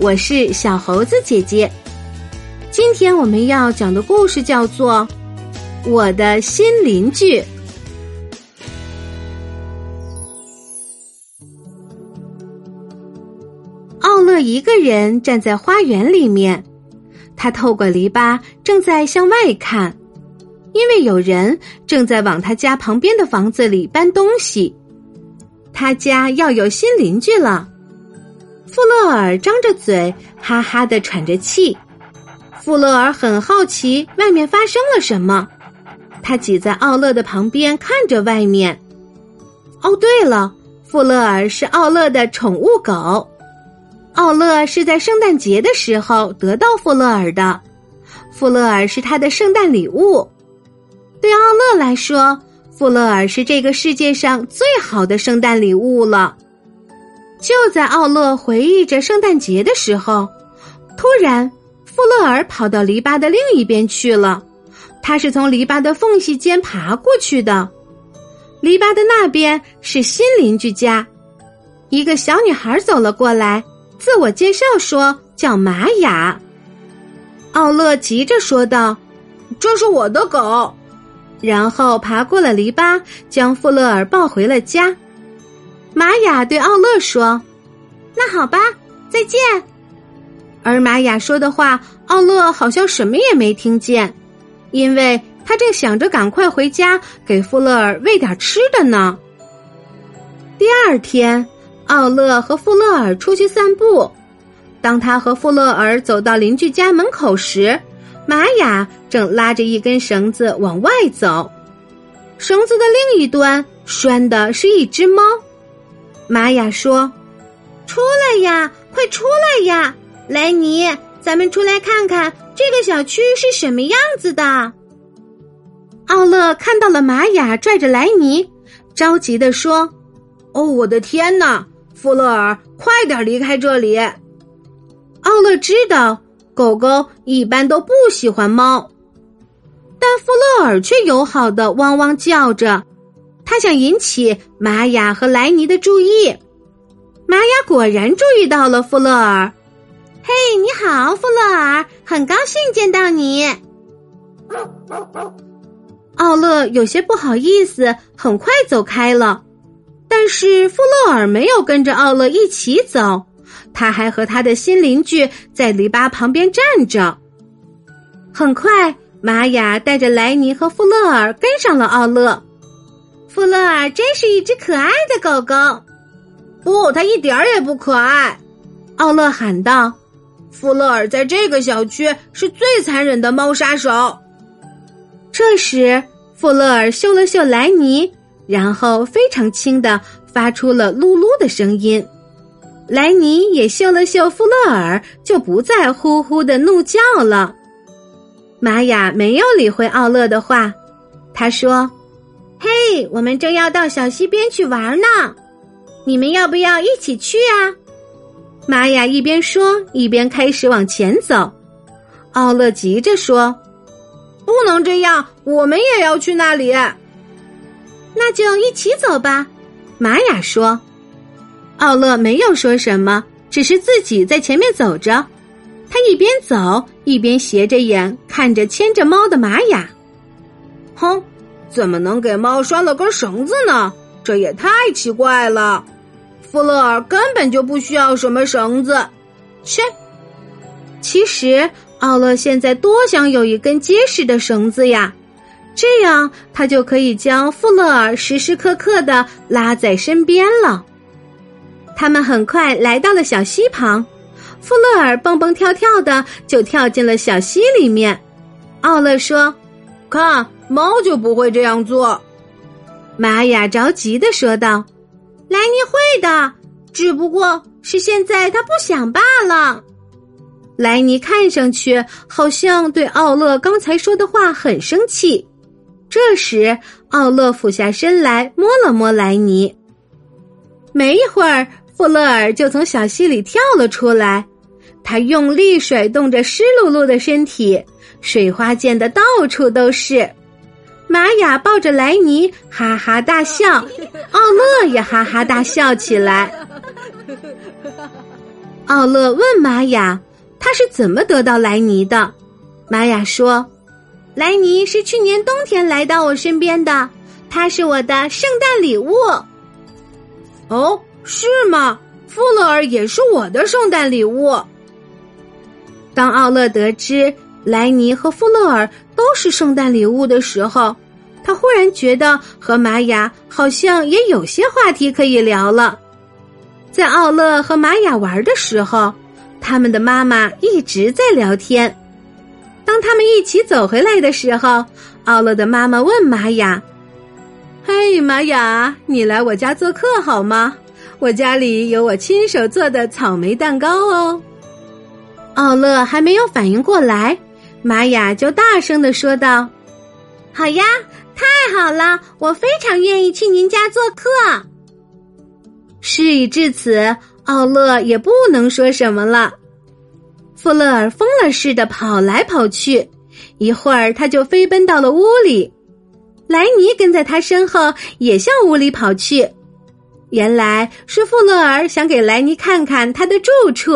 我是小猴子姐姐。今天我们要讲的故事叫做《我的新邻居》。奥乐一个人站在花园里面，他透过篱笆正在向外看，因为有人正在往他家旁边的房子里搬东西。他家要有新邻居了。富勒尔张着嘴，哈哈的喘着气。富勒尔很好奇外面发生了什么，他挤在奥乐的旁边看着外面。哦，对了，富勒尔是奥乐的宠物狗，奥乐是在圣诞节的时候得到富勒尔的，富勒尔是他的圣诞礼物。对奥乐来说，富勒尔是这个世界上最好的圣诞礼物了。就在奥勒回忆着圣诞节的时候，突然，富勒尔跑到篱笆的另一边去了。他是从篱笆的缝隙间爬过去的。篱笆的那边是新邻居家，一个小女孩走了过来，自我介绍说叫玛雅。奥勒急着说道：“这是我的狗。”然后爬过了篱笆，将富勒尔抱回了家。玛雅对奥勒说：“那好吧，再见。”而玛雅说的话，奥勒好像什么也没听见，因为他正想着赶快回家给富勒尔喂点吃的呢。第二天，奥勒和富勒尔出去散步。当他和富勒尔走到邻居家门口时，玛雅正拉着一根绳子往外走，绳子的另一端拴的是一只猫。玛雅说：“出来呀，快出来呀，莱尼，咱们出来看看这个小区是什么样子的。”奥乐看到了玛雅拽着莱尼，着急的说：“哦，我的天哪，弗勒尔，快点离开这里！”奥乐知道狗狗一般都不喜欢猫，但弗勒尔却友好的汪汪叫着。他想引起玛雅和莱尼的注意，玛雅果然注意到了富勒尔。嘿，你好，富勒尔，很高兴见到你。奥乐有些不好意思，很快走开了。但是富勒尔没有跟着奥乐一起走，他还和他的新邻居在篱笆旁边站着。很快，玛雅带着莱尼和富勒尔跟上了奥乐。富勒尔真是一只可爱的狗狗，不，它一点儿也不可爱。奥勒喊道：“富勒尔在这个小区是最残忍的猫杀手。”这时，富勒尔嗅了嗅莱尼，然后非常轻的发出了噜噜的声音。莱尼也嗅了嗅富勒尔，就不再呼呼的怒叫了。玛雅没有理会奥勒的话，他说。嘿，我们正要到小溪边去玩呢，你们要不要一起去啊？玛雅一边说，一边开始往前走。奥乐急着说：“不能这样，我们也要去那里。”那就一起走吧。玛雅说。奥乐没有说什么，只是自己在前面走着。他一边走一边斜着眼看着牵着猫的玛雅，哼。怎么能给猫拴了根绳子呢？这也太奇怪了。富勒尔根本就不需要什么绳子。切，其实奥乐现在多想有一根结实的绳子呀，这样他就可以将富勒尔时时刻刻的拉在身边了。他们很快来到了小溪旁，富勒尔蹦蹦跳跳的就跳进了小溪里面。奥乐说：“看。”猫就不会这样做，玛雅着急的说道：“莱尼会的，只不过是现在他不想罢了。”莱尼看上去好像对奥勒刚才说的话很生气。这时，奥勒俯下身来摸了摸莱尼。没一会儿，富勒尔就从小溪里跳了出来，他用力甩动着湿漉漉的身体，水花溅得到处都是。玛雅抱着莱尼哈哈大笑，奥乐也哈哈大笑起来。奥乐问玛雅：“他是怎么得到莱尼的？”玛雅说：“莱尼是去年冬天来到我身边的，他是我的圣诞礼物。”哦，是吗？富勒尔也是我的圣诞礼物。当奥勒得知莱尼和富勒尔都是圣诞礼物的时候，他忽然觉得和玛雅好像也有些话题可以聊了。在奥勒和玛雅玩的时候，他们的妈妈一直在聊天。当他们一起走回来的时候，奥勒的妈妈问玛雅：“嘿，玛雅，你来我家做客好吗？我家里有我亲手做的草莓蛋糕哦。”奥勒还没有反应过来，玛雅就大声的说道：“好呀，太好了，我非常愿意去您家做客。”事已至此，奥勒也不能说什么了。富勒尔疯了似的跑来跑去，一会儿他就飞奔到了屋里。莱尼跟在他身后，也向屋里跑去。原来是富勒尔想给莱尼看看他的住处。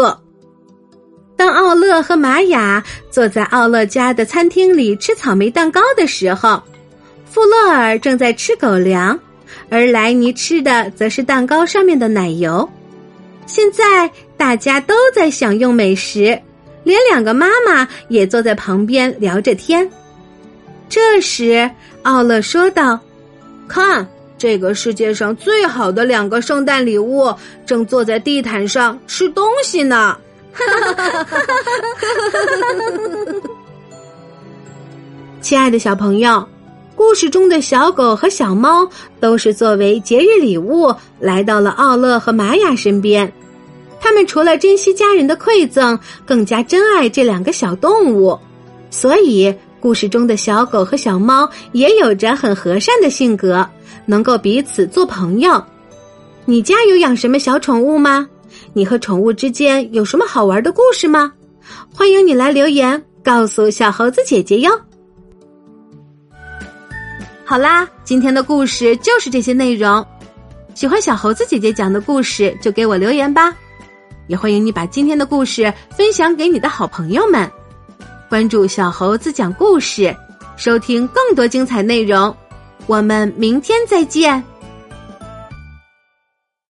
当奥勒和玛雅坐在奥勒家的餐厅里吃草莓蛋糕的时候，富勒尔正在吃狗粮。而莱尼吃的则是蛋糕上面的奶油。现在大家都在享用美食，连两个妈妈也坐在旁边聊着天。这时，奥勒说道：“看，这个世界上最好的两个圣诞礼物正坐在地毯上吃东西呢！”亲爱的小朋友。故事中的小狗和小猫都是作为节日礼物来到了奥勒和玛雅身边。他们除了珍惜家人的馈赠，更加珍爱这两个小动物。所以，故事中的小狗和小猫也有着很和善的性格，能够彼此做朋友。你家有养什么小宠物吗？你和宠物之间有什么好玩的故事吗？欢迎你来留言告诉小猴子姐姐哟。好啦，今天的故事就是这些内容。喜欢小猴子姐姐讲的故事，就给我留言吧。也欢迎你把今天的故事分享给你的好朋友们。关注小猴子讲故事，收听更多精彩内容。我们明天再见。